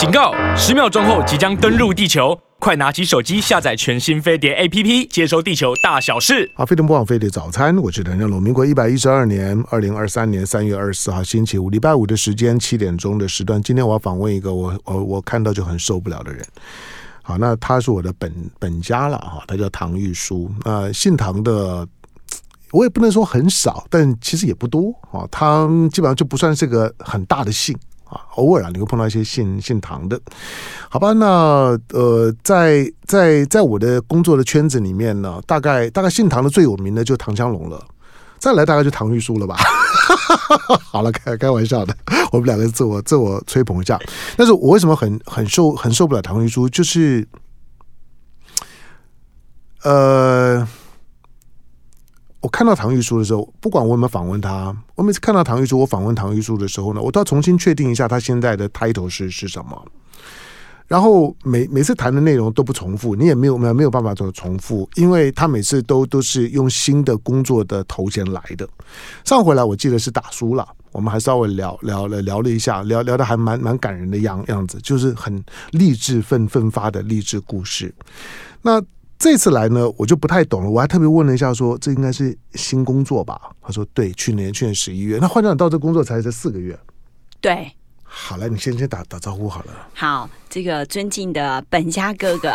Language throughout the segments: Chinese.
警告！十秒钟后即将登陆地球，快拿起手机下载全新飞碟 APP，接收地球大小事。好，飞碟播报飞碟早餐，我是唐湘龙。民国一百一十二年二零二三年三月二十四号星期五，礼拜五的时间七点钟的时段。今天我要访问一个我我我看到就很受不了的人。好，那他是我的本本家了哈，他叫唐玉书。呃，姓唐的。我也不能说很少，但其实也不多啊。他基本上就不算是个很大的姓啊。偶尔啊，你会碰到一些姓姓唐的，好吧？那呃，在在在我的工作的圈子里面呢，大概大概姓唐的最有名的就唐湘龙了，再来大概就唐玉书了吧。好了，开开玩笑的，我们两个自我自我吹捧一下。但是我为什么很很受很受不了唐玉书？就是呃。我看到唐玉书的时候，不管我有没有访问他，我每次看到唐玉书，我访问唐玉书的时候呢，我都要重新确定一下他现在的 title 是是什么。然后每每次谈的内容都不重复，你也没有没有没有办法做重复，因为他每次都都是用新的工作的头衔来的。上回来我记得是打输了，我们还稍微聊聊了聊了一下，聊聊的还蛮蛮感人的样样子，就是很励志奋奋发的励志故事。那。这次来呢，我就不太懂了。我还特别问了一下说，说这应该是新工作吧？他说对，去年去年十一月。那换成到这工作才才四个月。对，好了，你先先打打招呼好了。好，这个尊敬的本家哥哥，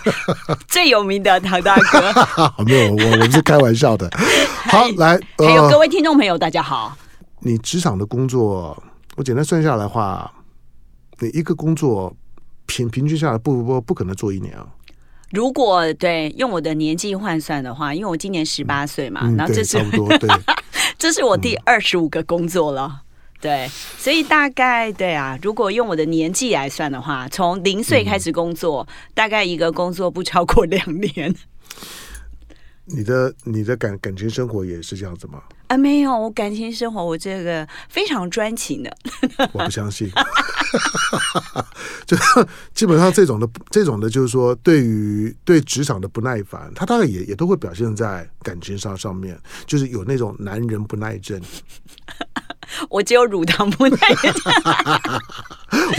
最有名的唐大哥。没有，我我们是开玩笑的。好，来，还有各位听众朋友，大家好。你职场的工作，我简单算下来的话，你一个工作平平均下来不不不不可能做一年啊。如果对用我的年纪换算的话，因为我今年十八岁嘛，嗯、然后这是差不多对，这是我第二十五个工作了，嗯、对，所以大概对啊，如果用我的年纪来算的话，从零岁开始工作，嗯、大概一个工作不超过两年。你的你的感感情生活也是这样子吗？啊，没有，我感情生活我这个非常专情的。我不相信，就基本上这种的这种的，就是说对于对职场的不耐烦，他大概也也都会表现在感情上上面，就是有那种男人不耐症。我只有乳糖不耐症，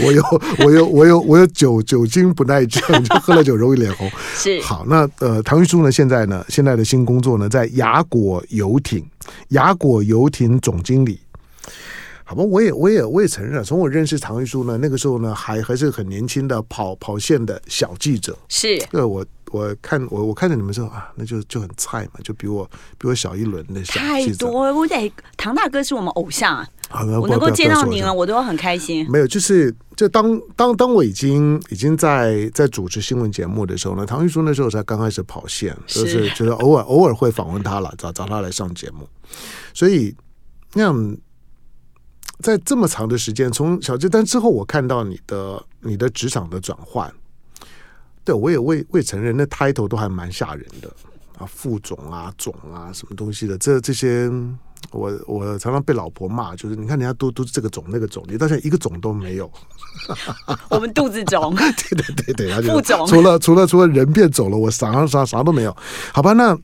我有我有我有我有酒酒精不耐症，就喝了酒容易脸红。是好，那呃，唐玉书呢？现在呢？现在的新工作呢，在雅果游艇，雅果游艇总经理。好吧，我也我也我也承认，从我认识唐玉书呢，那个时候呢，还还是很年轻的跑跑线的小记者。是，对我。我看我我看着你们说啊，那就就很菜嘛，就比我比我小一轮的小太多。我得唐大哥是我们偶像啊，好我能够见到您了，我都很开心。没有，就是就当当当我已经已经在在主持新闻节目的时候呢，唐玉书那时候才刚开始跑线，就是觉得偶尔偶尔会访问他了，找找他来上节目。所以那样在这么长的时间，从小鸡但之后，我看到你的你的职场的转换。对，我也未未承认，那 title 都还蛮吓人的啊，副总啊，总啊，什么东西的，这这些，我我常常被老婆骂，就是你看人家都都是这个总那个总，你到现在一个总都没有。我们肚子肿。对对对对，副总。除了除了除了人变走了，我啥啥啥都没有。好吧，那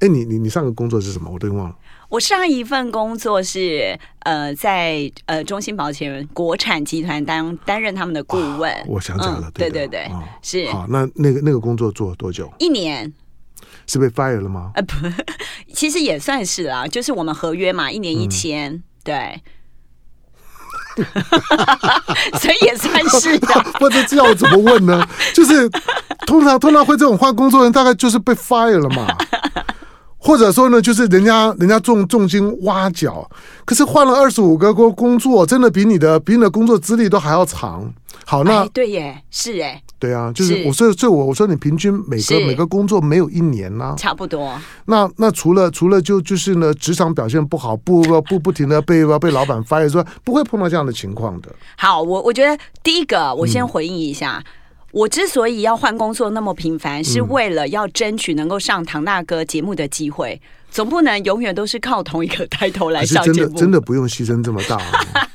哎，你你你上个工作是什么？我都忘了。我上一份工作是呃，在呃中兴保险国产集团当担任他们的顾问。哦、我想起来了，嗯、对对对，哦、是。好，那那个那个工作做了多久？一年。是被 fire 了吗？呃不，其实也算是啦，就是我们合约嘛，一年一千，嗯、对。所以也算是的。不知道怎么问呢？就是通常通常会这种换工作人，大概就是被 fire 了嘛。或者说呢，就是人家人家重重金挖角，可是换了二十五个工工作，真的比你的比你的工作资历都还要长。好，那、哎、对耶，是哎，对啊，就是我说，所以我我说你平均每个每个工作没有一年呢、啊，差不多。那那除了除了就就是呢，职场表现不好，不不不不停的被被老板 fire，说不会碰到这样的情况的。好，我我觉得第一个，我先回应一下。嗯我之所以要换工作那么频繁，是为了要争取能够上唐大哥节目的机会。总不能永远都是靠同一个抬头来上节目。真的真的不用牺牲这么大、啊。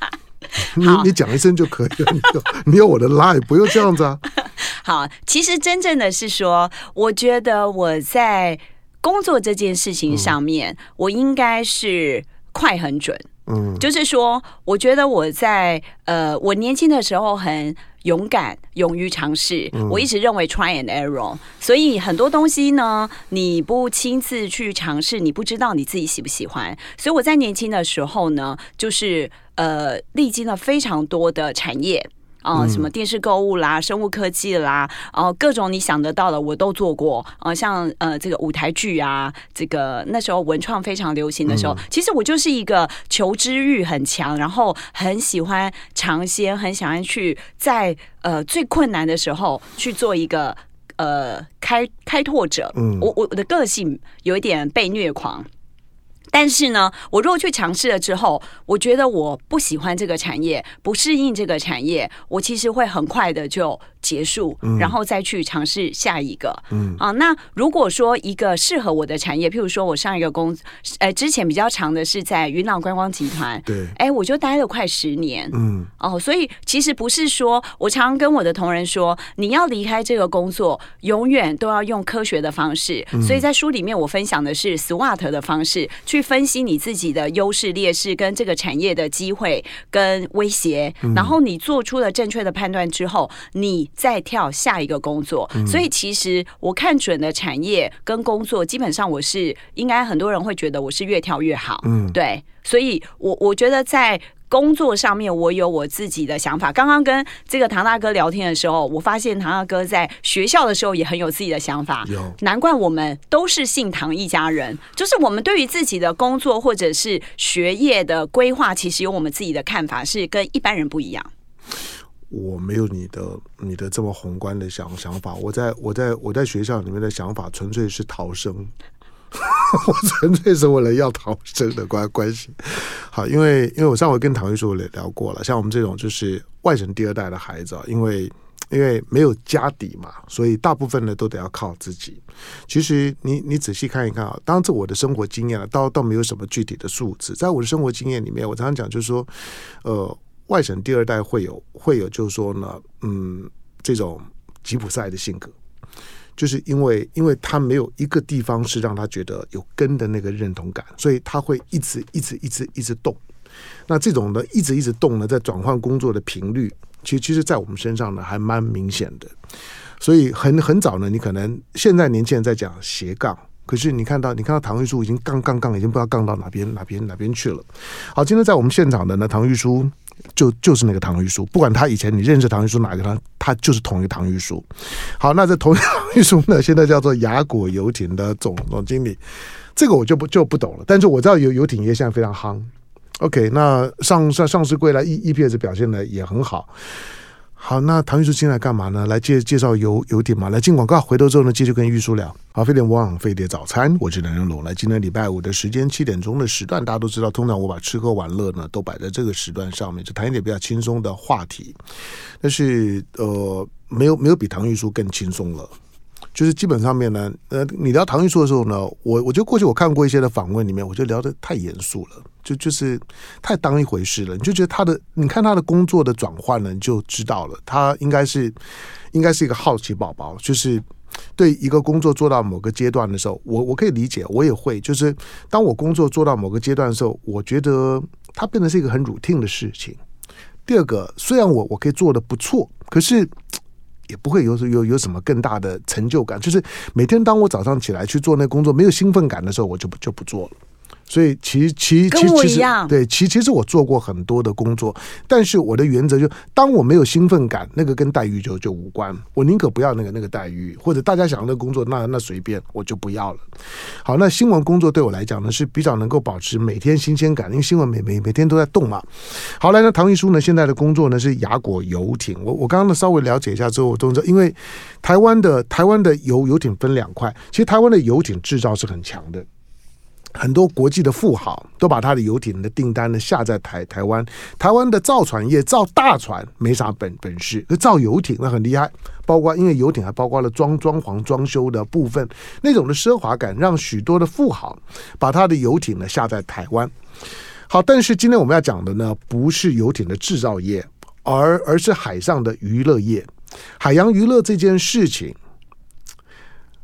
你你讲一声就可以了，你有你有我的 line，不用这样子啊。好，其实真正的是说，我觉得我在工作这件事情上面，嗯、我应该是快很准。嗯，就是说，我觉得我在呃，我年轻的时候很勇敢、勇于尝试。我一直认为 try and error，所以很多东西呢，你不亲自去尝试，你不知道你自己喜不喜欢。所以我在年轻的时候呢，就是呃，历经了非常多的产业。啊、呃，什么电视购物啦，生物科技啦，然、呃、各种你想得到的我都做过。啊、呃，像呃这个舞台剧啊，这个那时候文创非常流行的时候，嗯、其实我就是一个求知欲很强，然后很喜欢尝鲜，很喜欢去在呃最困难的时候去做一个呃开开拓者。嗯，我我的个性有一点被虐狂。但是呢，我如果去尝试了之后，我觉得我不喜欢这个产业，不适应这个产业，我其实会很快的就结束，然后再去尝试下一个。嗯啊，那如果说一个适合我的产业，譬如说我上一个工，呃，之前比较长的是在云朗观光集团，对，哎，我就待了快十年。嗯哦，所以其实不是说我常常跟我的同仁说，你要离开这个工作，永远都要用科学的方式。所以在书里面我分享的是 SWOT 的方式去。分析你自己的优势劣势跟这个产业的机会跟威胁，然后你做出了正确的判断之后，你再跳下一个工作。所以其实我看准的产业跟工作，基本上我是应该很多人会觉得我是越跳越好。嗯，对，所以我我觉得在。工作上面我有我自己的想法。刚刚跟这个唐大哥聊天的时候，我发现唐大哥在学校的时候也很有自己的想法。有，难怪我们都是姓唐一家人。就是我们对于自己的工作或者是学业的规划，其实有我们自己的看法，是跟一般人不一样。我没有你的你的这么宏观的想想法。我在我在我在学校里面的想法，纯粹是逃生。我纯粹是为了要逃生的关关系。好，因为因为我上回跟唐玉书也聊过了，像我们这种就是外省第二代的孩子啊，因为因为没有家底嘛，所以大部分呢都得要靠自己。其实你你仔细看一看啊，当然这我的生活经验了，倒倒没有什么具体的数字。在我的生活经验里面，我常常讲就是说，呃，外省第二代会有会有就是说呢，嗯，这种吉普赛的性格。就是因为，因为他没有一个地方是让他觉得有根的那个认同感，所以他会一直一直一直一直动。那这种呢，一直一直动呢，在转换工作的频率，其实其实，在我们身上呢，还蛮明显的。所以很很早呢，你可能现在年轻人在讲斜杠，可是你看到，你看到唐玉书已经杠杠杠，已经不知道杠到哪边哪边哪边去了。好，今天在我们现场的呢，唐玉书。就就是那个唐玉书，不管他以前你认识唐玉书哪个他，他就是同一个唐玉书。好，那这同一个唐玉书呢，现在叫做雅果游艇的总总经理，这个我就不就不懂了。但是我知道游游艇业现在非常夯。OK，那上上上市归来 E EPS 表现的也很好。好，那唐玉书进来干嘛呢？来介介绍游游点嘛。来进广告，回头之后呢，继续跟玉书聊。好，飞碟网飞碟早餐，我是梁家龙。来，今天礼拜五的时间七点钟的时段，大家都知道，通常我把吃喝玩乐呢都摆在这个时段上面，就谈一点比较轻松的话题。但是呃，没有没有比唐玉书更轻松了。就是基本上面呢，呃，你聊唐玉树的时候呢，我我觉得过去我看过一些的访问里面，我就聊得太严肃了，就就是太当一回事了。你就觉得他的，你看他的工作的转换呢，你就知道了，他应该是应该是一个好奇宝宝。就是对一个工作做到某个阶段的时候，我我可以理解，我也会。就是当我工作做到某个阶段的时候，我觉得它变成是一个很 routine 的事情。第二个，虽然我我可以做得不错，可是。也不会有有有什么更大的成就感，就是每天当我早上起来去做那工作没有兴奋感的时候，我就就不做了。所以其实其实其实其实对，其其实我做过很多的工作，但是我的原则就，当我没有兴奋感，那个跟待遇就就无关。我宁可不要那个那个待遇，或者大家想要的工作，那那随便，我就不要了。好，那新闻工作对我来讲呢是比较能够保持每天新鲜感，因为新闻每每每天都在动嘛。好，来，那唐玉书呢现在的工作呢是雅果游艇。我我刚刚呢稍微了解一下之后，我都知道，因为台湾的台湾的游游艇分两块，其实台湾的游艇制造是很强的。很多国际的富豪都把他的游艇的订单呢下在台台湾，台湾的造船业造大船没啥本本事，造游艇那很厉害，包括因为游艇还包括了装装潢装修的部分，那种的奢华感让许多的富豪把他的游艇呢下在台湾。好，但是今天我们要讲的呢不是游艇的制造业，而而是海上的娱乐业，海洋娱乐这件事情。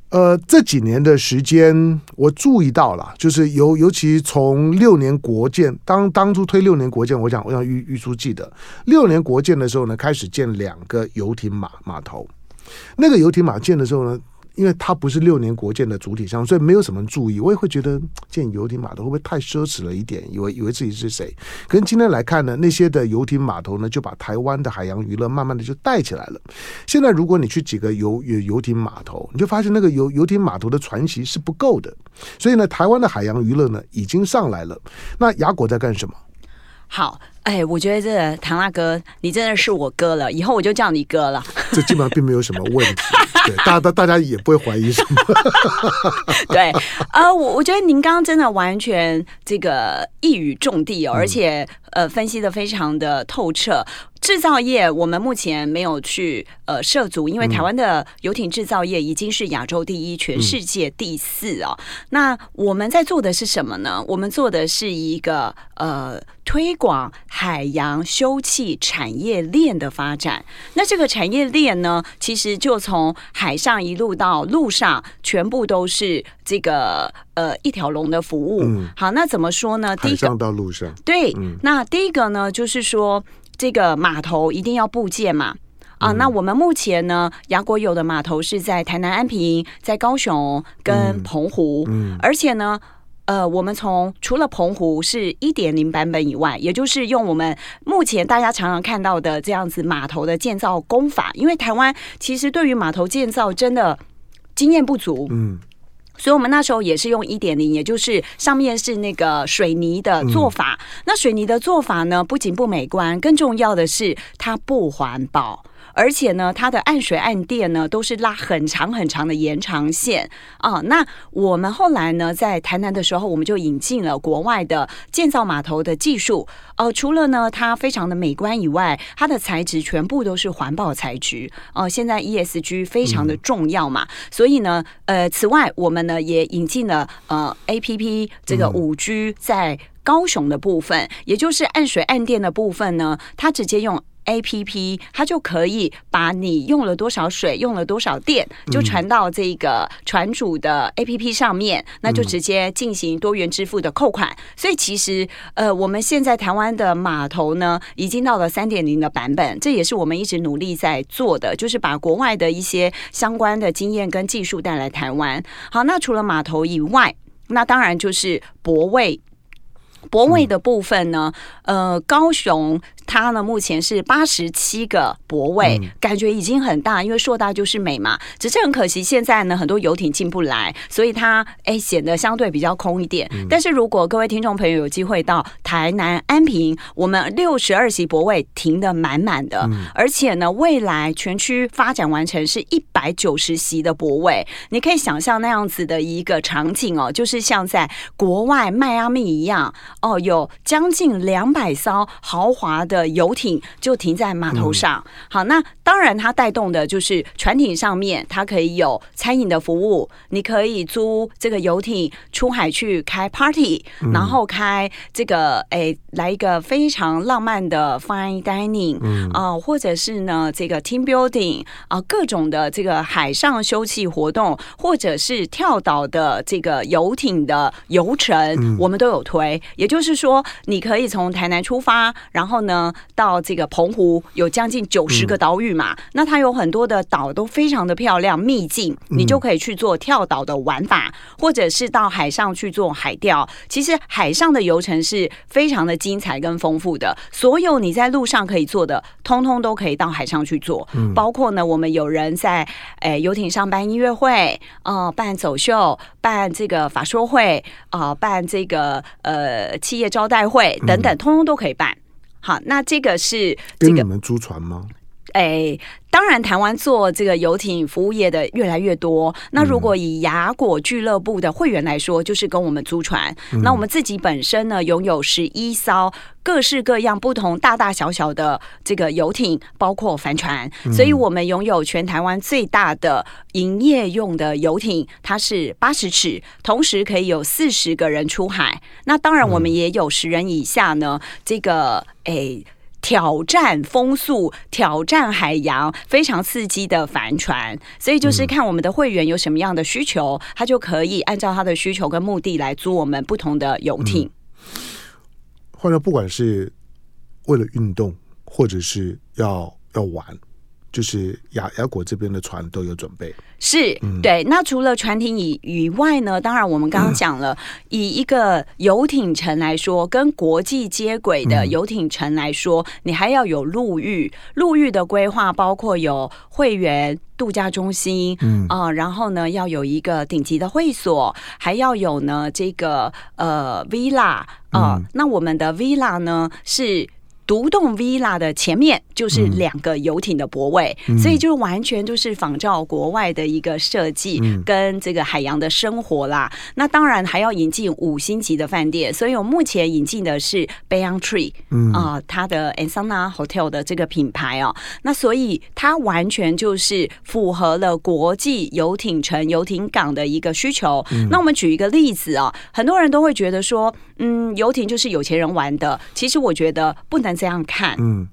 呃，这几年的时间，我注意到了，就是尤尤其从六年国建，当当初推六年国建，我想我想玉玉书记得，六年国建的时候呢，开始建两个游艇码码头，那个游艇码建的时候呢。因为它不是六年国建的主体项目，所以没有什么注意。我也会觉得建游艇码头会不会太奢侈了一点？以为以为自己是谁？可是今天来看呢，那些的游艇码头呢，就把台湾的海洋娱乐慢慢的就带起来了。现在如果你去几个游游游艇码头，你就发现那个游游艇码头的船席是不够的。所以呢，台湾的海洋娱乐呢已经上来了。那雅果在干什么？好。哎，我觉得这个唐大哥，你真的是我哥了，以后我就叫你哥了。这基本上并没有什么问题，对，大大大家也不会怀疑什么。对，呃，我我觉得您刚刚真的完全这个一语中的哦，而且呃分析的非常的透彻。制造业我们目前没有去呃涉足，因为台湾的游艇制造业已经是亚洲第一，全世界第四哦。那我们在做的是什么呢？我们做的是一个呃推广。海洋休憩产业链的发展，那这个产业链呢，其实就从海上一路到陆上，全部都是这个呃一条龙的服务。嗯，好，那怎么说呢？第一上到陆上，对，嗯，那第一个呢，就是说这个码头一定要布件嘛。啊，那我们目前呢，亚果有的码头是在台南安平、在高雄跟澎湖，嗯，而且呢。呃，我们从除了澎湖是一点零版本以外，也就是用我们目前大家常常看到的这样子码头的建造工法，因为台湾其实对于码头建造真的经验不足，嗯，所以我们那时候也是用一点零，也就是上面是那个水泥的做法。那水泥的做法呢，不仅不美观，更重要的是它不环保。而且呢，它的岸水岸电呢都是拉很长很长的延长线啊。那我们后来呢，在台南的时候，我们就引进了国外的建造码头的技术。哦、呃，除了呢它非常的美观以外，它的材质全部都是环保材质。哦、呃，现在 ESG 非常的重要嘛，嗯、所以呢，呃，此外我们呢也引进了呃 APP 这个五 G 在高雄的部分，嗯、也就是岸水岸电的部分呢，它直接用。A P P 它就可以把你用了多少水、用了多少电，就传到这个船主的 A P P 上面，那就直接进行多元支付的扣款。所以其实，呃，我们现在台湾的码头呢，已经到了三点零的版本，这也是我们一直努力在做的，就是把国外的一些相关的经验跟技术带来台湾。好，那除了码头以外，那当然就是泊位。泊位的部分呢，呃，高雄。它呢，目前是八十七个泊位，感觉已经很大，因为硕大就是美嘛。只是很可惜，现在呢，很多游艇进不来，所以它哎显得相对比较空一点。但是如果各位听众朋友有机会到台南安平，我们六十二席泊位停的满满的，而且呢，未来全区发展完成是一百九十席的泊位，你可以想象那样子的一个场景哦，就是像在国外迈阿密一样哦，有将近两百艘豪华的。游艇就停在码头上，好，那当然它带动的就是船艇上面，它可以有餐饮的服务，你可以租这个游艇出海去开 party，然后开这个哎来一个非常浪漫的 fine dining 啊，或者是呢这个 team building 啊，各种的这个海上休憩活动，或者是跳岛的这个游艇的游程，我们都有推。也就是说，你可以从台南出发，然后呢。到这个澎湖有将近九十个岛屿嘛，嗯、那它有很多的岛都非常的漂亮秘境，你就可以去做跳岛的玩法，或者是到海上去做海钓。其实海上的游程是非常的精彩跟丰富的，所有你在路上可以做的，通通都可以到海上去做。包括呢，我们有人在诶游艇上办音乐会，呃，办走秀，办这个法说会，啊、呃，办这个呃企业招待会等等，通通都可以办。好，那这个是这个跟你们租船吗？哎。当然，台湾做这个游艇服务业的越来越多。那如果以雅果俱乐部的会员来说，就是跟我们租船。那我们自己本身呢，拥有十一艘各式各样、不同大大小小的这个游艇，包括帆船。所以我们拥有全台湾最大的营业用的游艇，它是八十尺，同时可以有四十个人出海。那当然，我们也有十人以下呢，这个诶。挑战风速、挑战海洋，非常刺激的帆船。所以就是看我们的会员有什么样的需求，他就可以按照他的需求跟目的来租我们不同的游艇。或者、嗯、不管是为了运动，或者是要要玩。就是雅雅果这边的船都有准备，是、嗯、对。那除了船艇以以外呢？当然，我们刚刚讲了，嗯、以一个游艇城来说，跟国际接轨的游艇城来说，嗯、你还要有陆域。陆域的规划包括有会员度假中心，嗯啊、呃，然后呢，要有一个顶级的会所，还要有呢这个呃 villa 啊、那我们的 villa 呢是。独栋 villa 的前面就是两个游艇的泊位，嗯、所以就完全就是仿照国外的一个设计跟这个海洋的生活啦。嗯、那当然还要引进五星级的饭店，所以我目前引进的是 Beyond、嗯、Tree 啊，它的 Ensana Hotel 的这个品牌哦。那所以它完全就是符合了国际游艇城、游艇港的一个需求。嗯、那我们举一个例子啊，很多人都会觉得说，嗯，游艇就是有钱人玩的。其实我觉得不能。这样看，嗯，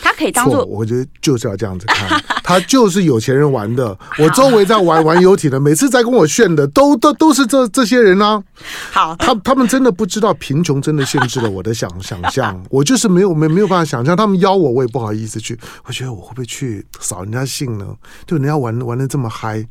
他可以当做，我觉得就是要这样子看，他就是有钱人玩的。我周围在玩玩游艇的，每次在跟我炫的，都都都是这这些人啊。好，他他们真的不知道贫穷真的限制了我的想想象，我就是没有没没有办法想象。他们邀我，我也不好意思去。我觉得我会不会去扫人家兴呢？就人家玩玩的这么嗨，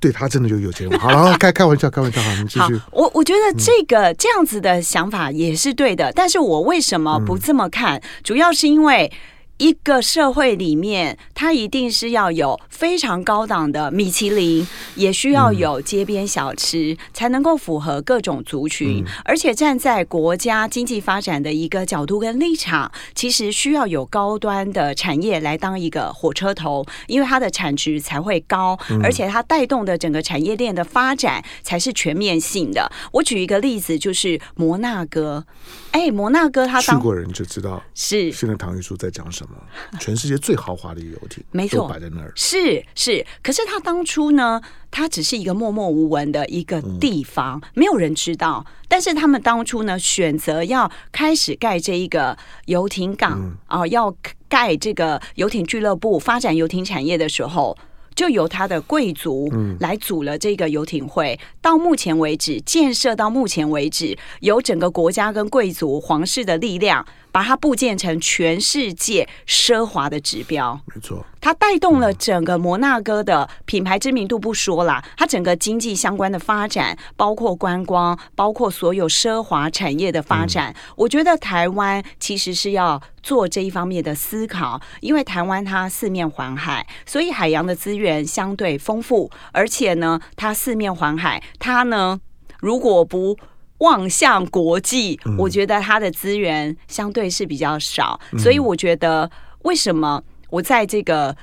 对他真的就有钱人。好了，开开玩笑，开玩笑，好，我们继续。我我觉得这个、嗯、这样子的想法也是对的，但是我为什么不这么看？嗯、主要是因为。一个社会里面，它一定是要有非常高档的米其林，也需要有街边小吃，嗯、才能够符合各种族群。嗯、而且站在国家经济发展的一个角度跟立场，其实需要有高端的产业来当一个火车头，因为它的产值才会高，嗯、而且它带动的整个产业链的发展才是全面性的。我举一个例子，就是摩纳哥。哎，摩纳哥他当去过人就知道，是现在唐玉书在讲什么。全世界最豪华的一个游艇，没错，摆在那儿。是是，可是他当初呢，他只是一个默默无闻的一个地方，嗯、没有人知道。但是他们当初呢，选择要开始盖这一个游艇港啊、嗯呃，要盖这个游艇俱乐部，发展游艇产业的时候。就由他的贵族来组了这个游艇会，到目前为止建设到目前为止，由整个国家跟贵族皇室的力量。把它布建成全世界奢华的指标，没错，它带动了整个摩纳哥的品牌知名度不说啦，它整个经济相关的发展，包括观光，包括所有奢华产业的发展，嗯、我觉得台湾其实是要做这一方面的思考，因为台湾它四面环海，所以海洋的资源相对丰富，而且呢，它四面环海，它呢如果不望向国际，我觉得它的资源相对是比较少，嗯、所以我觉得为什么我在这个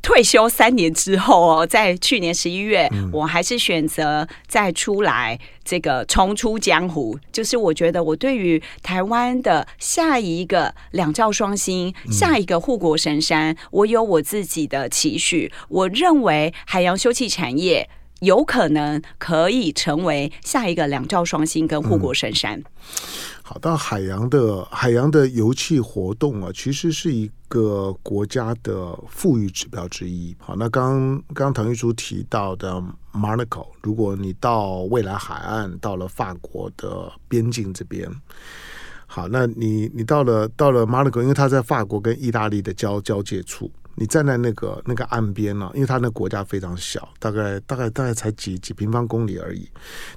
退休三年之后哦，在去年十一月，嗯、我还是选择再出来这个重出江湖。就是我觉得我对于台湾的下一个两兆双星，嗯、下一个护国神山，我有我自己的期许。我认为海洋休憩产业。有可能可以成为下一个两兆双星跟护国神山。嗯、好，到海洋的海洋的油气活动啊，其实是一个国家的富裕指标之一。好，那刚刚唐玉珠提到的 Monaco，如果你到未来海岸，到了法国的边境这边，好，那你你到了到了 Monaco，因为它在法国跟意大利的交交界处。你站在那个那个岸边呢、因为它那国家非常小，大概大概大概才几几平方公里而已。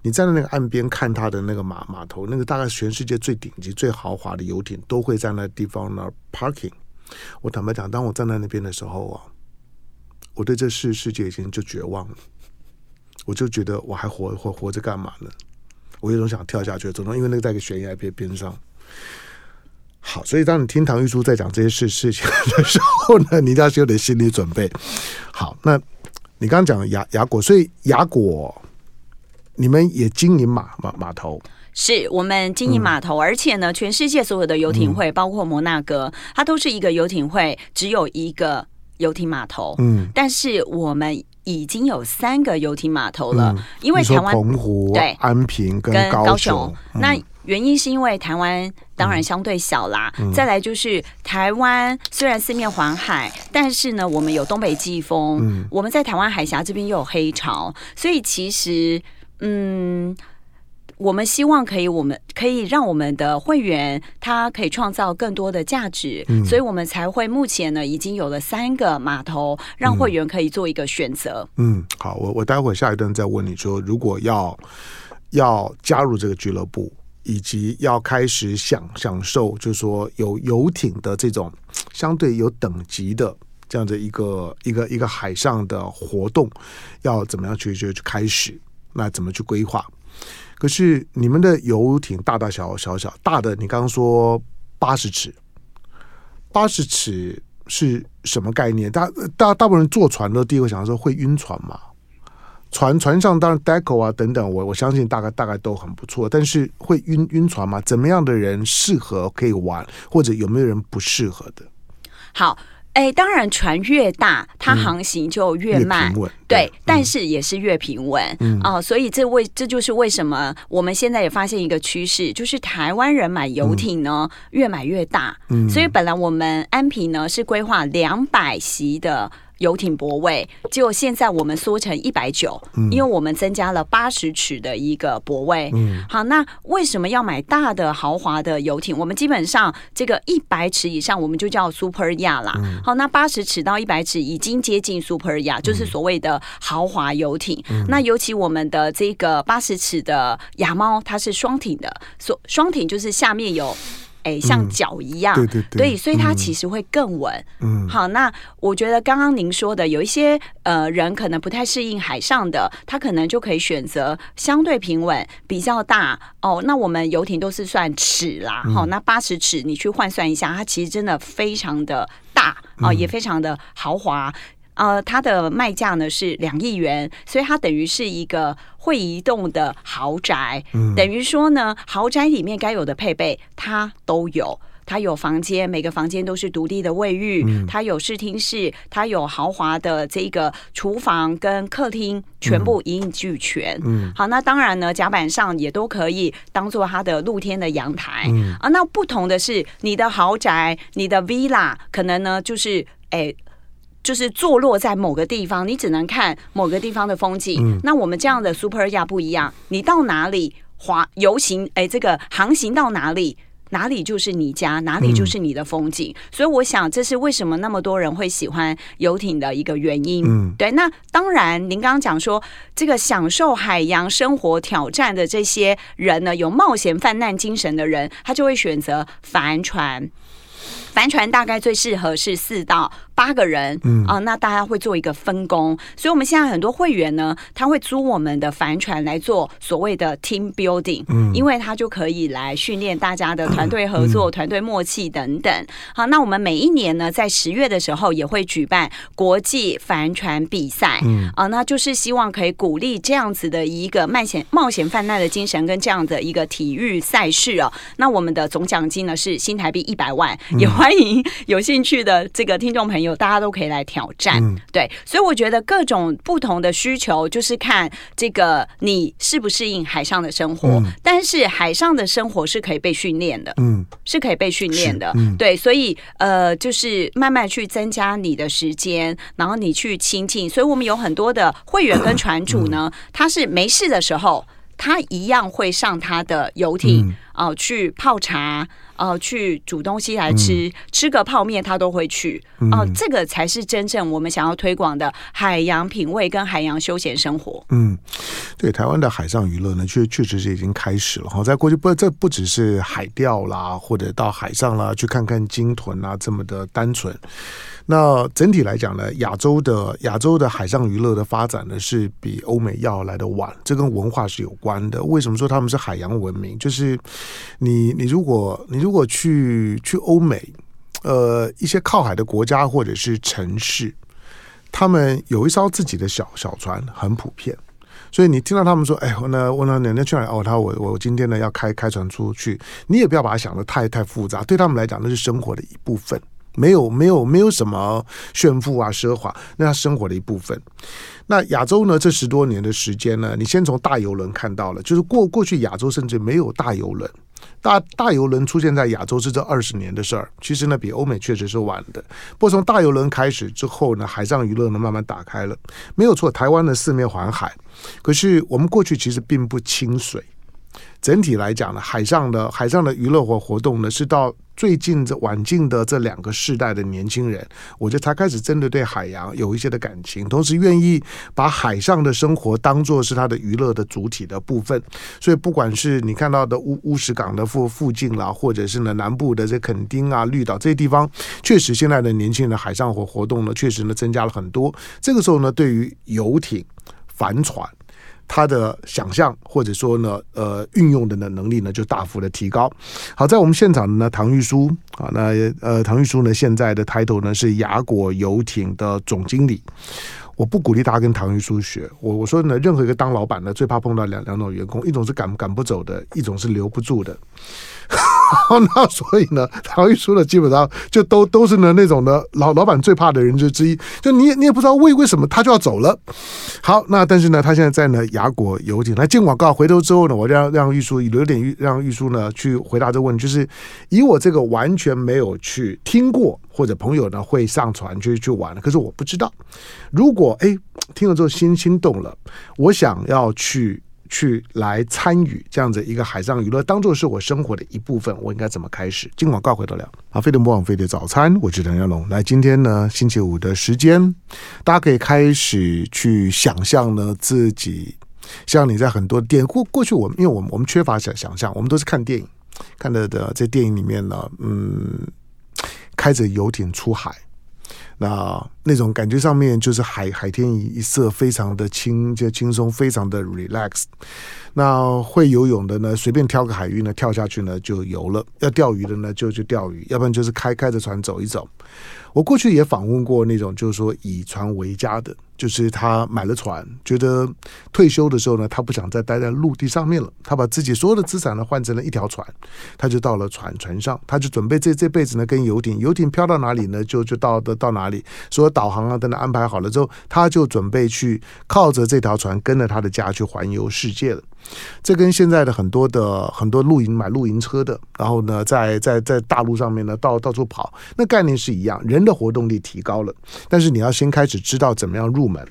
你站在那个岸边看它的那个码码头，那个大概全世界最顶级、最豪华的游艇都会在那地方那儿 parking。我坦白讲，当我站在那边的时候啊，我对这世世界已经就绝望了。我就觉得我还活活活着干嘛呢？我有种想跳下去的冲动，因为那个在一个悬崖边边上。好，所以当你听唐玉珠在讲这些事事情的时候呢，你一定要有点心理准备。好，那你刚刚讲雅雅果，所以雅果你们也经营码码码头，是我们经营码头，嗯、而且呢，全世界所有的游艇会，嗯、包括摩纳哥，它都是一个游艇会，只有一个游艇码头。嗯，但是我们已经有三个游艇码头了，嗯、因为台湾澎湖、对。安平跟高雄，高雄。嗯、那原因是因为台湾当然相对小啦，嗯、再来就是台湾虽然四面环海，但是呢，我们有东北季风，嗯、我们在台湾海峡这边又有黑潮，所以其实嗯。我们希望可以，我们可以让我们的会员他可以创造更多的价值，嗯、所以我们才会目前呢已经有了三个码头，让会员可以做一个选择。嗯，好，我我待会下一段再问你说，如果要要加入这个俱乐部，以及要开始享享受，就是说有游艇的这种相对有等级的这样的一个一个一个海上的活动，要怎么样去去去开始？那怎么去规划？可是你们的游艇大大小小小大的，你刚刚说八十尺，八十尺是什么概念？大大大部分人坐船的第一个想到说会晕船嘛？船船上当然 deco 啊等等，我我相信大概大概都很不错，但是会晕晕船吗？怎么样的人适合可以玩，或者有没有人不适合的？好。哎，当然，船越大，它航行就越慢，嗯、对，对，但是也是越平稳，嗯啊、呃，所以这为这就是为什么我们现在也发现一个趋势，就是台湾人买游艇呢、嗯、越买越大，嗯，所以本来我们安平呢是规划两百席的。游艇泊位，结果现在我们缩成一百九，因为我们增加了八十尺的一个泊位。嗯，好，那为什么要买大的豪华的游艇？我们基本上这个一百尺以上，我们就叫 Super Yacht 啦。嗯、好，那八十尺到一百尺已经接近 Super Yacht，就是所谓的豪华游艇。嗯、那尤其我们的这个八十尺的亚猫，它是双艇的，双双艇就是下面有。哎，像脚一样，嗯、对对对，对，所以它其实会更稳。嗯，好，那我觉得刚刚您说的，有一些呃人可能不太适应海上的，他可能就可以选择相对平稳、比较大哦。那我们游艇都是算尺啦，好、嗯，那八十尺你去换算一下，它其实真的非常的大哦，也非常的豪华。呃，它的卖价呢是两亿元，所以它等于是一个会移动的豪宅。嗯，等于说呢，豪宅里面该有的配备它都有。它有房间，每个房间都是独立的卫浴，嗯、它有视听室，它有豪华的这个厨房跟客厅，全部一应俱全。嗯，好，那当然呢，甲板上也都可以当做它的露天的阳台。嗯啊，那不同的是，你的豪宅，你的 villa 可能呢就是哎。就是坐落在某个地方，你只能看某个地方的风景。嗯、那我们这样的 Super Yacht 不一样，你到哪里滑游行，哎，这个航行到哪里，哪里就是你家，哪里就是你的风景。嗯、所以我想，这是为什么那么多人会喜欢游艇的一个原因。嗯，对。那当然，您刚刚讲说这个享受海洋生活挑战的这些人呢，有冒险犯难精神的人，他就会选择帆船。帆船大概最适合是四到八个人，嗯。啊，那大家会做一个分工，所以我们现在很多会员呢，他会租我们的帆船来做所谓的 team building，嗯，因为他就可以来训练大家的团队合作、团队默契等等。好，那我们每一年呢，在十月的时候也会举办国际帆船比赛，嗯。啊，那就是希望可以鼓励这样子的一个冒险冒险泛滥的精神跟这样的一个体育赛事哦。那我们的总奖金呢是新台币一百万，也欢迎有兴趣的这个听众朋友，大家都可以来挑战。嗯、对，所以我觉得各种不同的需求，就是看这个你适不适应海上的生活。嗯、但是海上的生活是可以被训练的，嗯，是可以被训练的。嗯、对，所以呃，就是慢慢去增加你的时间，然后你去亲近。所以我们有很多的会员跟船主呢，嗯、他是没事的时候，他一样会上他的游艇哦、嗯呃，去泡茶。哦，去煮东西来吃，嗯、吃个泡面他都会去。哦，这个才是真正我们想要推广的海洋品味跟海洋休闲生活。嗯，对，台湾的海上娱乐呢，确确实是已经开始了哈。在过去不，这不只是海钓啦，或者到海上啦去看看鲸豚啊，这么的单纯。那整体来讲呢，亚洲的亚洲的海上娱乐的发展呢，是比欧美要来的晚。这跟文化是有关的。为什么说他们是海洋文明？就是你你如果你如果去去欧美，呃，一些靠海的国家或者是城市，他们有一艘自己的小小船，很普遍。所以你听到他们说：“哎，我呢，我呢，奶奶去哪？哦，他我我今天呢要开开船出去。”你也不要把它想得太太复杂。对他们来讲，那是生活的一部分。没有没有没有什么炫富啊奢华，那他生活的一部分。那亚洲呢？这十多年的时间呢，你先从大游轮看到了，就是过过去亚洲甚至没有大游轮，大大游轮出现在亚洲是这二十年的事儿。其实呢，比欧美确实是晚的。不过从大游轮开始之后呢，海上娱乐呢慢慢打开了，没有错。台湾的四面环海，可是我们过去其实并不亲水。整体来讲呢，海上的海上的娱乐活活动呢，是到最近这晚近的这两个世代的年轻人，我觉得才开始真的对海洋有一些的感情，同时愿意把海上的生活当作是他的娱乐的主体的部分。所以，不管是你看到的乌乌石港的附附近啦，或者是呢南部的这垦丁啊、绿岛这些地方，确实现在的年轻人的海上活活动呢，确实呢增加了很多。这个时候呢，对于游艇、帆船。他的想象或者说呢，呃，运用的呢能力呢就大幅的提高。好，在我们现场的呢，唐玉书啊，那呃，唐玉书呢现在的 title 呢是雅果游艇的总经理。我不鼓励他跟唐玉书学，我我说呢，任何一个当老板的最怕碰到两两种员工，一种是赶赶不走的，一种是留不住的。那所以呢，唐玉书呢，基本上就都都是呢那种的老老板最怕的人之之一。就你也你也不知道为为什么他就要走了。好，那但是呢，他现在在呢雅果游艇来进广告。回头之后呢，我让让玉书留点玉让玉书呢去回答这个问题，就是以我这个完全没有去听过或者朋友呢会上船去去玩，可是我不知道，如果哎听了之后心心动了，我想要去。去来参与这样子一个海上娱乐，当做是我生活的一部分，我应该怎么开始？今晚告回得了。好，飞碟魔网飞碟早餐，我是梁耀龙。来，今天呢，星期五的时间，大家可以开始去想象呢，自己像你在很多电过过去，我们因为我们我们缺乏想想象，我们都是看电影看到的，在电影里面呢，嗯，开着游艇出海。那那种感觉上面就是海海天一色，非常的轻，就轻松，非常的 relax。那会游泳的呢，随便挑个海域呢，跳下去呢就游了；要钓鱼的呢，就去钓鱼；要不然就是开开着船走一走。我过去也访问过那种，就是说以船为家的。就是他买了船，觉得退休的时候呢，他不想再待在陆地上面了。他把自己所有的资产呢换成了一条船，他就到了船船上，他就准备这这辈子呢跟游艇，游艇漂到哪里呢，就就到的到哪里。所有导航啊等等安排好了之后，他就准备去靠着这条船跟着他的家去环游世界了。这跟现在的很多的很多露营买露营车的，然后呢在在在大陆上面呢到到处跑，那概念是一样，人的活动力提高了，但是你要先开始知道怎么样入。门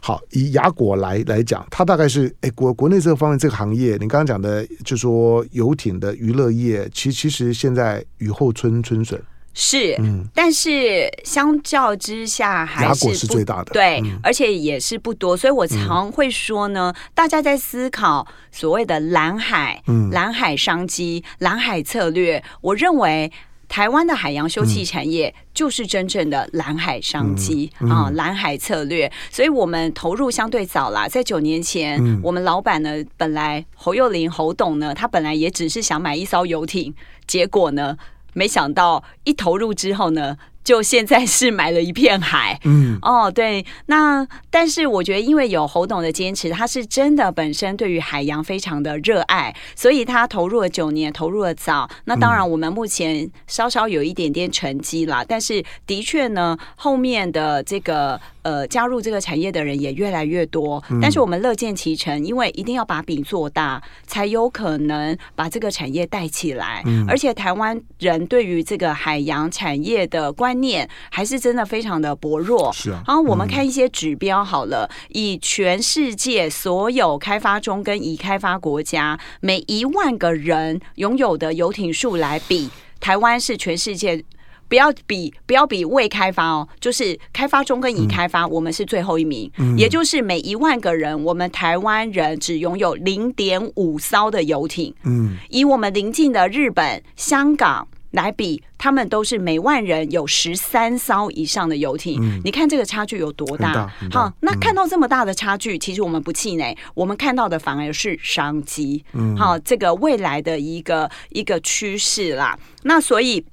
好，以雅果来来讲，它大概是哎国国内这个方面这个行业，你刚刚讲的，就说游艇的娱乐业，其其实现在雨后春春笋是，嗯，但是相较之下还是是最大的，对，嗯、而且也是不多，所以我常会说呢，嗯、大家在思考所谓的蓝海、嗯、蓝海商机、蓝海策略，我认为。台湾的海洋休憩产业就是真正的蓝海商机、嗯嗯、啊，蓝海策略，所以我们投入相对早啦，在九年前，嗯、我们老板呢，本来侯幼林侯董呢，他本来也只是想买一艘游艇，结果呢，没想到一投入之后呢。就现在是买了一片海，嗯，哦，对，那但是我觉得，因为有侯董的坚持，他是真的本身对于海洋非常的热爱，所以他投入了九年，投入了早。那当然，我们目前稍稍有一点点成绩啦，但是的确呢，后面的这个。呃，加入这个产业的人也越来越多，但是我们乐见其成，因为一定要把饼做大，才有可能把这个产业带起来。嗯，而且台湾人对于这个海洋产业的观念还是真的非常的薄弱。是啊，然后我们看一些指标好了，以全世界所有开发中跟已开发国家每一万个人拥有的游艇数来比，台湾是全世界。不要比不要比未开发哦，就是开发中跟已开发，我们是最后一名，嗯、也就是每一万个人，我们台湾人只拥有零点五艘的游艇。嗯，以我们邻近的日本、香港来比，他们都是每万人有十三艘以上的游艇。嗯、你看这个差距有多大？大好，那看到这么大的差距，其实我们不气馁，我们看到的反而是商机。嗯，好，这个未来的一个一个趋势啦。那所以。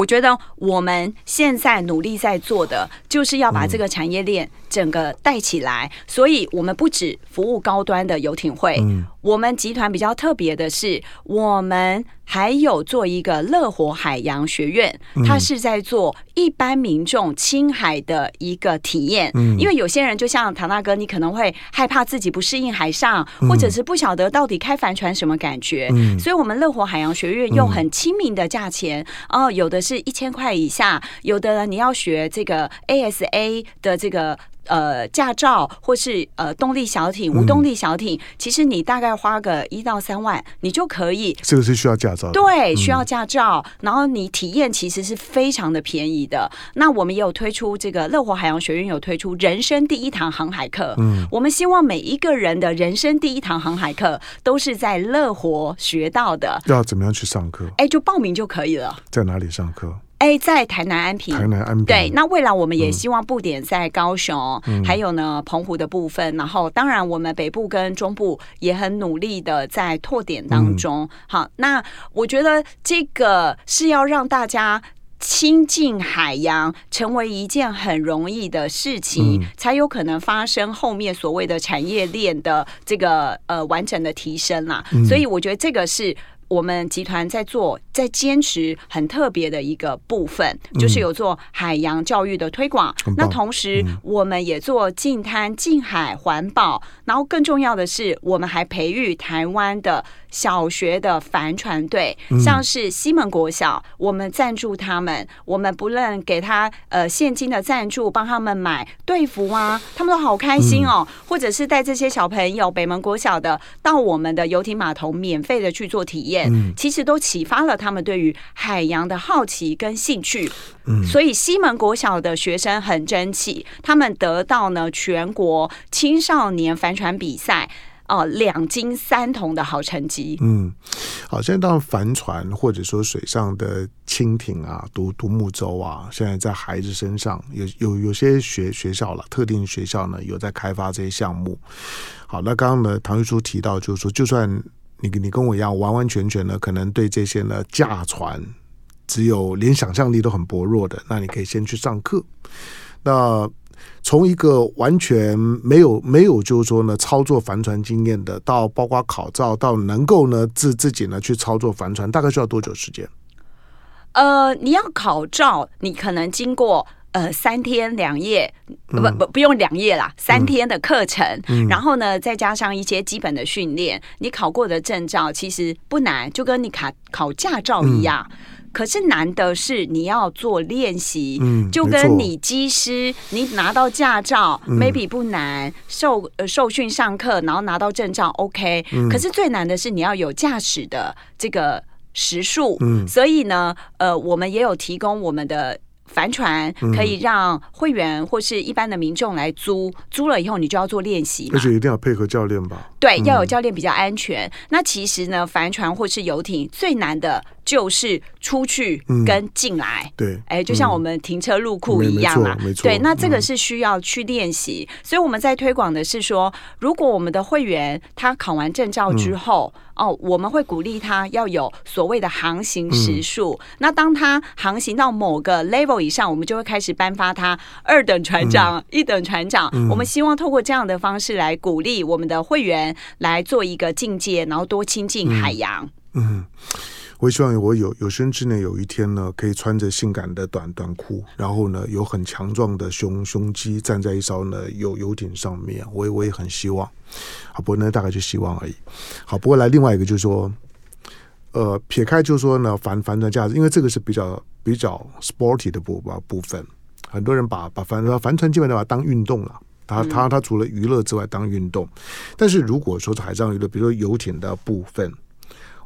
我觉得我们现在努力在做的，就是要把这个产业链整个带起来。所以，我们不止服务高端的游艇会，我们集团比较特别的是，我们还有做一个乐活海洋学院，它是在做一般民众青海的一个体验。嗯，因为有些人就像唐大哥，你可能会害怕自己不适应海上，或者是不晓得到底开帆船什么感觉。嗯，所以我们乐活海洋学院用很亲民的价钱，哦，有的是一千块以下，有的你要学这个 ASA 的这个。呃，驾照或是呃动力小艇、无动力小艇，嗯、其实你大概花个一到三万，你就可以。这个是需要驾照的。对，需要驾照，嗯、然后你体验其实是非常的便宜的。那我们也有推出这个乐活海洋学院有推出人生第一堂航海课。嗯，我们希望每一个人的人生第一堂航海课都是在乐活学到的。要怎么样去上课？哎，就报名就可以了。在哪里上课？哎，在台南安平，台南安平。对，那未来我们也希望布点在高雄，嗯、还有呢澎湖的部分。然后，当然我们北部跟中部也很努力的在拓点当中。嗯、好，那我觉得这个是要让大家亲近海洋，成为一件很容易的事情，嗯、才有可能发生后面所谓的产业链的这个呃完整的提升啦。嗯、所以，我觉得这个是。我们集团在做，在坚持很特别的一个部分，就是有做海洋教育的推广。嗯、那同时，我们也做近滩、近海环保。然后更重要的是，我们还培育台湾的小学的帆船队，像是西门国小，我们赞助他们，我们不论给他呃现金的赞助，帮他们买队服啊，他们都好开心哦。或者是带这些小朋友，北门国小的到我们的游艇码头免费的去做体验。嗯，其实都启发了他们对于海洋的好奇跟兴趣。嗯，所以西门国小的学生很争气，他们得到呢全国青少年帆船比赛哦两金三铜的好成绩。嗯，好，现在当帆船或者说水上的轻艇啊、独独木舟啊，现在在孩子身上有有有些学学校了，特定学校呢有在开发这些项目。好，那刚刚呢唐玉书提到，就是说就算。你你跟我一样，完完全全的可能对这些呢驾船，只有连想象力都很薄弱的，那你可以先去上课。那从一个完全没有没有就是说呢操作帆船经验的，到包括考照，到能够呢自自己呢去操作帆船，大概需要多久时间？呃，你要考照，你可能经过。呃，三天两夜，不不不用两夜啦，三天的课程，嗯、然后呢，再加上一些基本的训练，你考过的证照其实不难，就跟你考考驾照一样。嗯、可是难的是你要做练习，嗯、就跟你机师，你拿到驾照、嗯、maybe 不难，受呃受训上课，然后拿到证照 OK、嗯。可是最难的是你要有驾驶的这个时数，嗯、所以呢，呃，我们也有提供我们的。帆船可以让会员或是一般的民众来租，租了以后你就要做练习，而且一定要配合教练吧？对，要有教练比较安全。那其实呢，帆船或是游艇最难的。就是出去跟进来，嗯、对，哎，就像我们停车入库一样嘛，没错，对，那这个是需要去练习，嗯、所以我们在推广的是说，如果我们的会员他考完证照之后，嗯、哦，我们会鼓励他要有所谓的航行时数。嗯、那当他航行到某个 level 以上，我们就会开始颁发他二等船长、嗯、一等船长。嗯、我们希望透过这样的方式来鼓励我们的会员来做一个境界，然后多亲近海洋。嗯。嗯我希望我有有生之年有一天呢，可以穿着性感的短短裤，然后呢，有很强壮的胸胸肌，站在一艘呢游游艇上面。我也我也很希望。好，不过呢，大概就希望而已。好，不过来另外一个就是说，呃，撇开就是说呢，帆帆船价值，因为这个是比较比较 sporty 的部部分。很多人把把帆帆船基本上把它当运动了，它它它除了娱乐之外当运动。但是如果说是海上娱乐，比如说游艇的部分。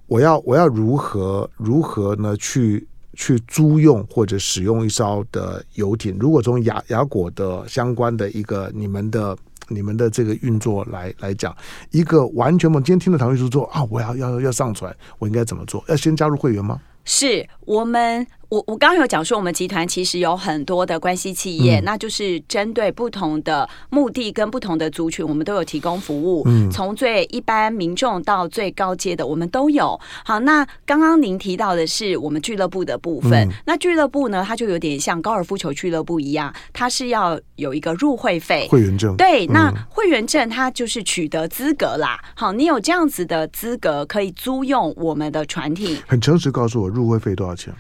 我要我要如何如何呢？去去租用或者使用一艘的游艇？如果从雅雅果的相关的一个你们的你们的这个运作来来讲，一个完全我今天听了唐玉书说啊，我要要要上船，我应该怎么做？要先加入会员吗？是我们我我刚刚有讲说，我们集团其实有很多的关系企业，嗯、那就是针对不同的目的跟不同的族群，我们都有提供服务。嗯，从最一般民众到最高阶的，我们都有。好，那刚刚您提到的是我们俱乐部的部分，嗯、那俱乐部呢，它就有点像高尔夫球俱乐部一样，它是要有一个入会费、会员证。对，那会员证它就是取得资格啦。好，你有这样子的资格，可以租用我们的船艇。很诚实告诉我，入会费多少钱？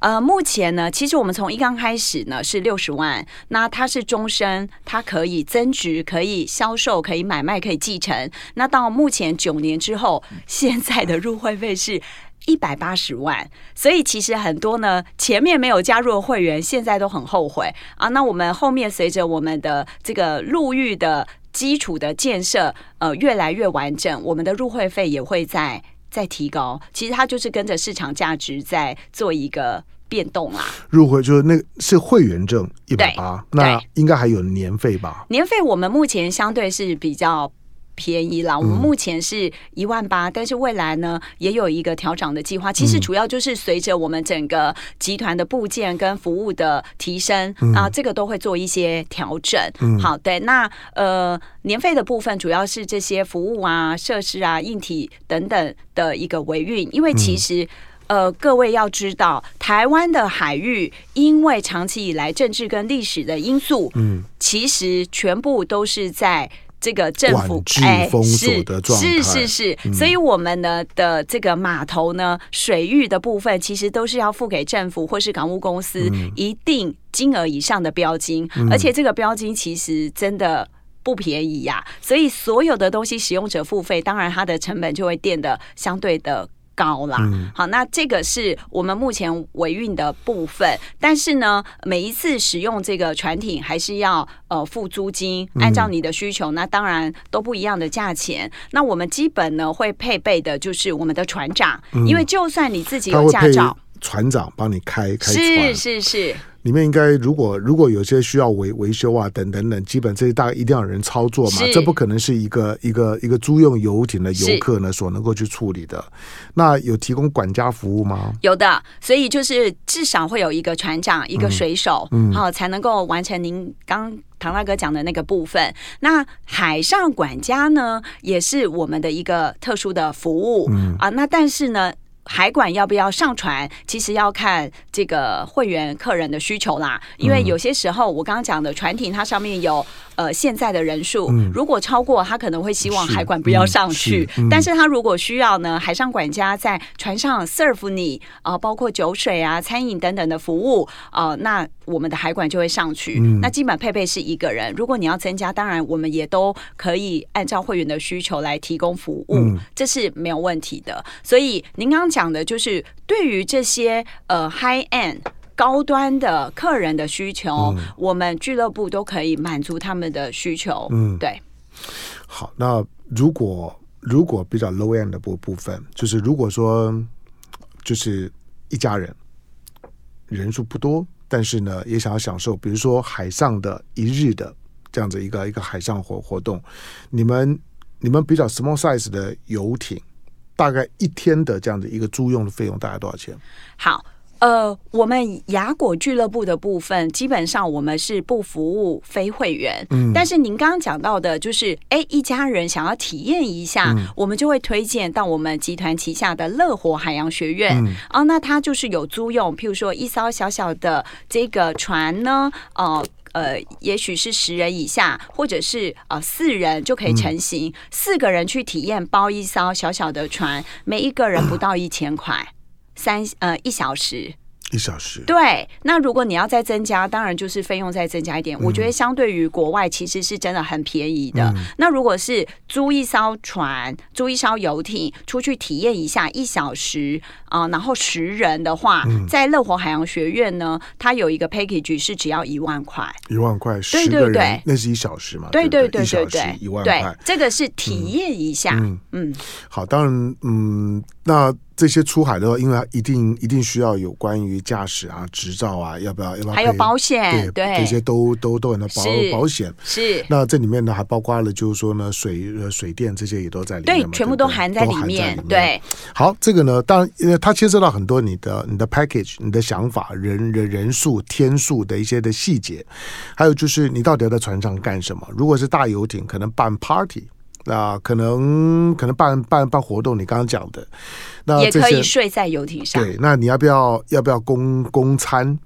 呃，目前呢，其实我们从一刚开始呢是六十万，那它是终身，它可以增值，可以销售，可以买卖，可以继承。那到目前九年之后，现在的入会费是一百八十万，所以其实很多呢前面没有加入会员，现在都很后悔啊。那我们后面随着我们的这个陆域的基础的建设，呃，越来越完整，我们的入会费也会在。在提高，其实它就是跟着市场价值在做一个变动啦。入会就是那个是会员证一百八，那应该还有年费吧？年费我们目前相对是比较。便宜啦，我们目前是一万八，但是未来呢也有一个调整的计划。其实主要就是随着我们整个集团的部件跟服务的提升啊，这个都会做一些调整。好，对，那呃年费的部分主要是这些服务啊、设施啊、硬体等等的一个维运。因为其实呃各位要知道，台湾的海域因为长期以来政治跟历史的因素，嗯，其实全部都是在。这个政府哎，是是是是，嗯、所以我们呢的这个码头呢，水域的部分其实都是要付给政府或是港务公司一定金额以上的标金，嗯、而且这个标金其实真的不便宜呀、啊。所以所有的东西使用者付费，当然它的成本就会变得相对的。高啦，好，那这个是我们目前维运的部分，但是呢，每一次使用这个船艇还是要呃付租金，按照你的需求，那当然都不一样的价钱。那我们基本呢会配备的就是我们的船长，因为就算你自己有驾照，船长帮你开开船，是是是。里面应该如果如果有些需要维维修啊等等等，基本这些大概一定要有人操作嘛，这不可能是一个一个一个租用游艇的游客呢所能够去处理的。那有提供管家服务吗？有的，所以就是至少会有一个船长，一个水手，嗯，好，才能够完成您刚唐大哥讲的那个部分。那海上管家呢，也是我们的一个特殊的服务，嗯啊，那但是呢。海管要不要上船，其实要看这个会员客人的需求啦。因为有些时候，我刚刚讲的船艇，它上面有呃现在的人数，如果超过，他可能会希望海管不要上去。但是他如果需要呢，海上管家在船上 serve 你啊，包括酒水啊、餐饮等等的服务啊，那我们的海管就会上去。那基本配备是一个人。如果你要增加，当然我们也都可以按照会员的需求来提供服务，这是没有问题的。所以您刚刚讲。讲的就是对于这些呃 high end 高端的客人的需求，嗯、我们俱乐部都可以满足他们的需求。嗯，对。好，那如果如果比较 low end 的部部分，就是如果说就是一家人人数不多，但是呢也想要享受，比如说海上的一日的这样子一个一个海上活活动，你们你们比较 small size 的游艇。大概一天的这样的一个租用的费用大概多少钱？好，呃，我们雅果俱乐部的部分，基本上我们是不服务非会员。嗯，但是您刚刚讲到的，就是哎，一家人想要体验一下，嗯、我们就会推荐到我们集团旗下的乐活海洋学院。嗯、哦，那它就是有租用，譬如说一艘小小的这个船呢，哦、呃。呃，也许是十人以下，或者是呃四人就可以成型，嗯、四个人去体验包一艘小小的船，每一个人不到一千块，三呃一小时。一小时，对。那如果你要再增加，当然就是费用再增加一点。嗯、我觉得相对于国外，其实是真的很便宜的。嗯、那如果是租一艘船、租一艘游艇出去体验一下一小时啊、呃，然后十人的话，嗯、在乐活海洋学院呢，它有一个 package 是只要一万块，一万块，对对对，那是一小时嘛？对对对对对，一万块，这个是体验一下。嗯，嗯，好，当然，嗯，那。这些出海的话，因为一定一定需要有关于驾驶啊、执照啊，要不要？要不要？还有保险，对，这些都都都很多保保险。是。那这里面呢，还包括了，就是说呢，水呃水电这些也都在里面，对，全部都含在里面。对。好，这个呢，当然，因为它牵涉到很多你的你的 package、你的想法、人人人数、天数的一些的细节，还有就是你到底要在船上干什么？如果是大游艇，可能办 party。那可能可能办办办活动，你刚刚讲的，那也可以睡在游艇上。对，那你要不要要不要供供餐？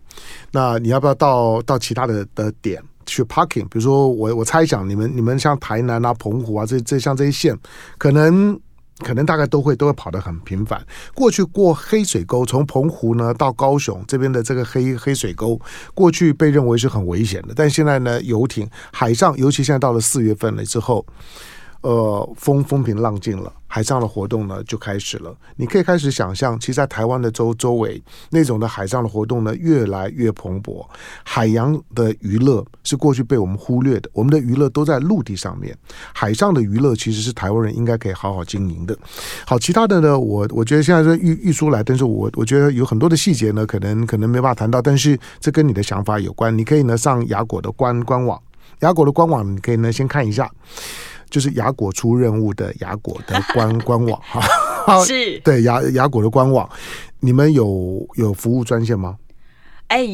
那你要不要到到其他的的点去 parking？比如说我我猜想你们你们像台南啊、澎湖啊这这像这些县，可能可能大概都会都会跑得很频繁。过去过黑水沟，从澎湖呢到高雄这边的这个黑黑水沟，过去被认为是很危险的，但现在呢游艇海上，尤其现在到了四月份了之后。呃，风风平浪静了，海上的活动呢就开始了。你可以开始想象，其实，在台湾的周周围那种的海上的活动呢，越来越蓬勃。海洋的娱乐是过去被我们忽略的，我们的娱乐都在陆地上面。海上的娱乐其实是台湾人应该可以好好经营的。好，其他的呢，我我觉得现在是预预出来，但是我我觉得有很多的细节呢，可能可能没办法谈到，但是这跟你的想法有关。你可以呢上雅果的官官网，雅果的官网你可以呢先看一下。就是雅果出任务的雅果的官官网哈，是 对雅雅果的官网，你们有有服务专线吗？哎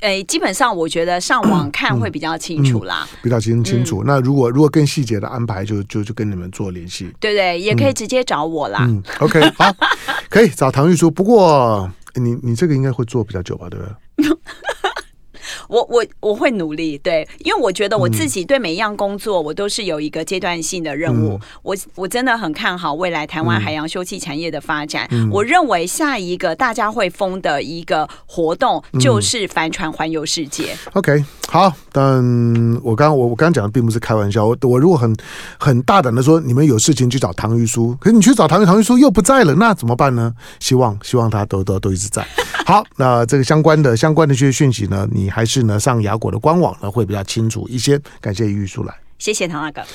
哎，基本上我觉得上网看会比较清楚啦，嗯嗯、比较清清楚。嗯、那如果如果更细节的安排就，就就就跟你们做联系。对对，也可以直接找我啦。嗯，OK，好，可以找唐玉书。不过你你这个应该会做比较久吧？对不对？我我我会努力，对，因为我觉得我自己对每一样工作，我都是有一个阶段性的任务。嗯、我我真的很看好未来台湾海洋休憩产业的发展。嗯、我认为下一个大家会疯的一个活动就是帆船环游世界。嗯、OK，好，但我刚我我刚刚讲的并不是开玩笑。我我如果很很大胆的说，你们有事情去找唐玉书，可是你去找唐玉，唐玉书又不在了，那怎么办呢？希望希望他都都都一直在。好，那这个相关的相关的这些讯息呢，你还是是呢上雅果的官网呢会比较清楚一些。感谢玉树来，谢谢唐大哥。